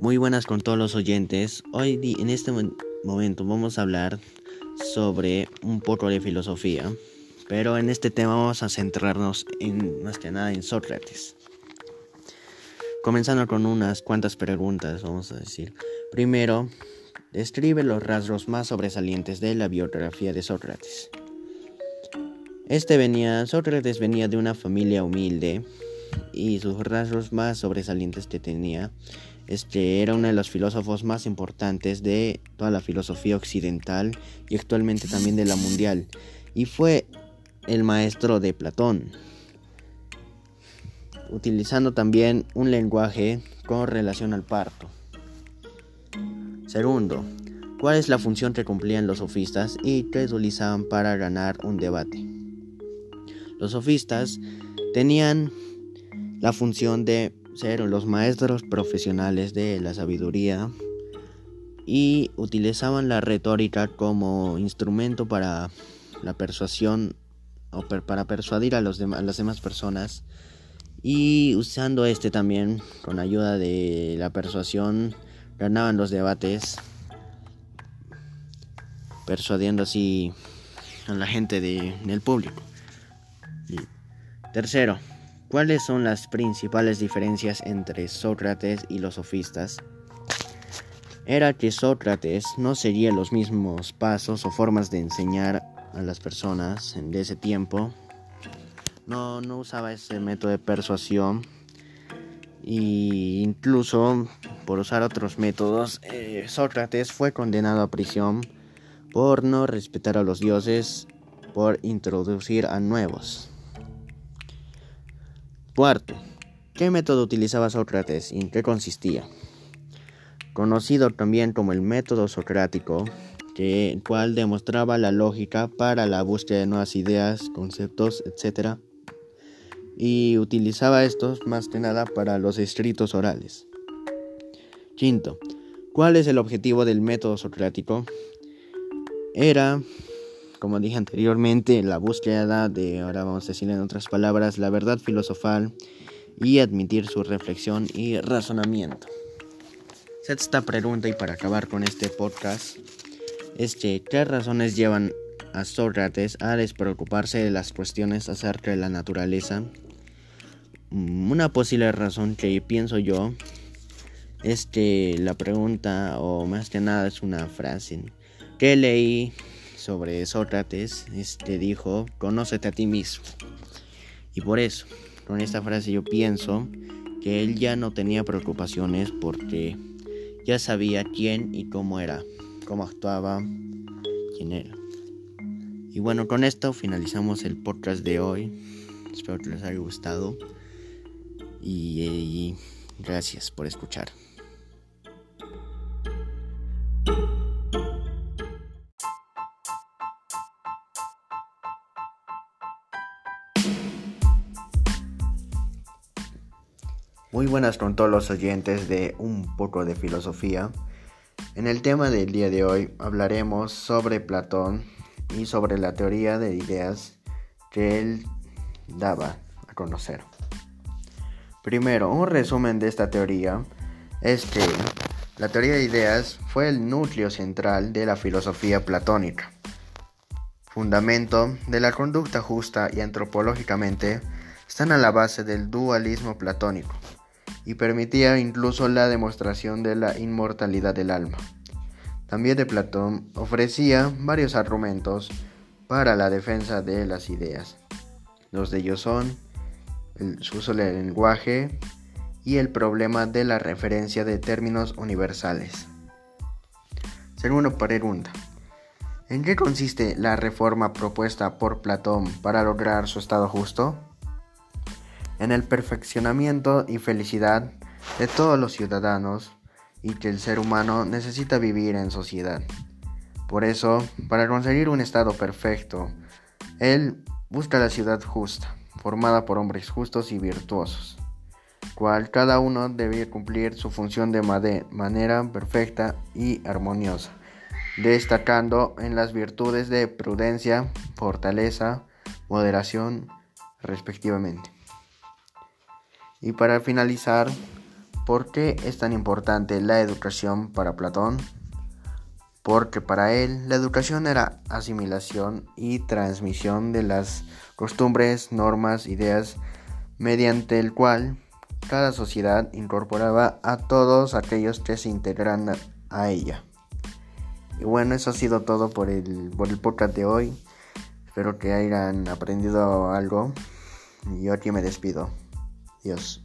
Muy buenas con todos los oyentes. Hoy en este momento vamos a hablar sobre un poco de filosofía, pero en este tema vamos a centrarnos en más que nada en Sócrates. Comenzando con unas cuantas preguntas, vamos a decir. Primero, describe los rasgos más sobresalientes de la biografía de Sócrates. Este venía, Sócrates venía de una familia humilde y sus rasgos más sobresalientes que tenía este era uno de los filósofos más importantes de toda la filosofía occidental y actualmente también de la mundial y fue el maestro de Platón utilizando también un lenguaje con relación al parto segundo ¿Cuál es la función que cumplían los sofistas y qué utilizaban para ganar un debate? Los sofistas tenían la función de ser los maestros profesionales de la sabiduría y utilizaban la retórica como instrumento para la persuasión o para persuadir a, los a las demás personas y usando este también con ayuda de la persuasión ganaban los debates persuadiendo así a la gente del público. Tercero, ¿cuáles son las principales diferencias entre Sócrates y los sofistas? Era que Sócrates no seguía los mismos pasos o formas de enseñar a las personas de ese tiempo. No, no usaba ese método de persuasión. E incluso por usar otros métodos, eh, Sócrates fue condenado a prisión por no respetar a los dioses, por introducir a nuevos. Cuarto, ¿qué método utilizaba Sócrates y en qué consistía? Conocido también como el método socrático, que, el cual demostraba la lógica para la búsqueda de nuevas ideas, conceptos, etc. Y utilizaba estos más que nada para los escritos orales. Quinto, ¿cuál es el objetivo del método socrático? Era como dije anteriormente, la búsqueda de, ahora vamos a decir en otras palabras, la verdad filosofal y admitir su reflexión y razonamiento. Sexta pregunta y para acabar con este podcast es que ¿qué razones llevan a Sócrates a despreocuparse de las cuestiones acerca de la naturaleza? Mm, una posible razón que pienso yo es que la pregunta, o más que nada es una frase que leí sobre Sócrates, este dijo, conócete a ti mismo. Y por eso, con esta frase yo pienso que él ya no tenía preocupaciones porque ya sabía quién y cómo era, cómo actuaba, quién era. Y bueno, con esto finalizamos el podcast de hoy. Espero que les haya gustado. Y, y gracias por escuchar. Muy buenas con todos los oyentes de Un poco de filosofía. En el tema del día de hoy hablaremos sobre Platón y sobre la teoría de ideas que él daba a conocer. Primero, un resumen de esta teoría es que la teoría de ideas fue el núcleo central de la filosofía platónica, fundamento de la conducta justa y antropológicamente están a la base del dualismo platónico y permitía incluso la demostración de la inmortalidad del alma. También de Platón ofrecía varios argumentos para la defensa de las ideas. Dos de ellos son el uso del lenguaje y el problema de la referencia de términos universales. Segunda pregunta. ¿En qué consiste la reforma propuesta por Platón para lograr su estado justo? En el perfeccionamiento y felicidad de todos los ciudadanos y que el ser humano necesita vivir en sociedad. Por eso, para conseguir un estado perfecto, él busca la ciudad justa, formada por hombres justos y virtuosos, cual cada uno debe cumplir su función de manera perfecta y armoniosa, destacando en las virtudes de prudencia, fortaleza, moderación, respectivamente. Y para finalizar, ¿Por qué es tan importante la educación para Platón? Porque para él la educación era asimilación y transmisión de las costumbres, normas, ideas, mediante el cual cada sociedad incorporaba a todos aquellos que se integran a ella. Y bueno, eso ha sido todo por el, por el podcast de hoy. Espero que hayan aprendido algo. Y yo aquí me despido. Yes.